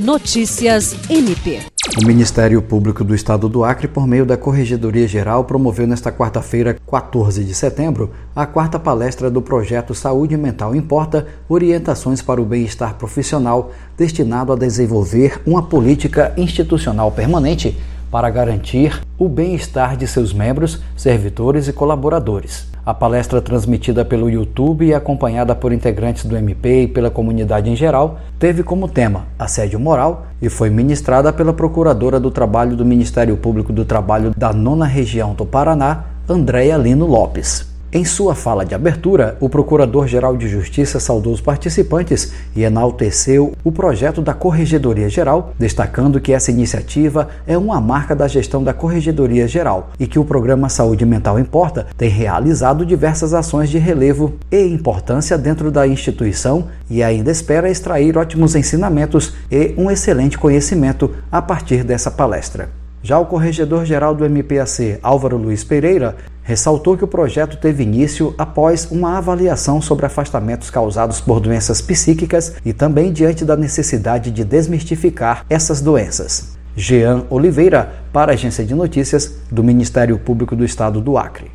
Notícias MP. O Ministério Público do Estado do Acre, por meio da Corregedoria Geral, promoveu nesta quarta-feira, 14 de setembro, a quarta palestra do projeto Saúde Mental Importa Orientações para o Bem-Estar Profissional, destinado a desenvolver uma política institucional permanente para garantir o bem-estar de seus membros, servidores e colaboradores. A palestra transmitida pelo YouTube e acompanhada por integrantes do MP e pela comunidade em geral teve como tema assédio moral e foi ministrada pela Procuradora do Trabalho do Ministério Público do Trabalho da Nona Região do Paraná, Andréia Lino Lopes. Em sua fala de abertura, o Procurador-Geral de Justiça saudou os participantes e enalteceu o projeto da Corregedoria Geral, destacando que essa iniciativa é uma marca da gestão da Corregedoria Geral e que o programa Saúde Mental Importa tem realizado diversas ações de relevo e importância dentro da instituição e ainda espera extrair ótimos ensinamentos e um excelente conhecimento a partir dessa palestra. Já o corregedor-geral do MPAC, Álvaro Luiz Pereira, ressaltou que o projeto teve início após uma avaliação sobre afastamentos causados por doenças psíquicas e também diante da necessidade de desmistificar essas doenças. Jean Oliveira, para a Agência de Notícias do Ministério Público do Estado do Acre.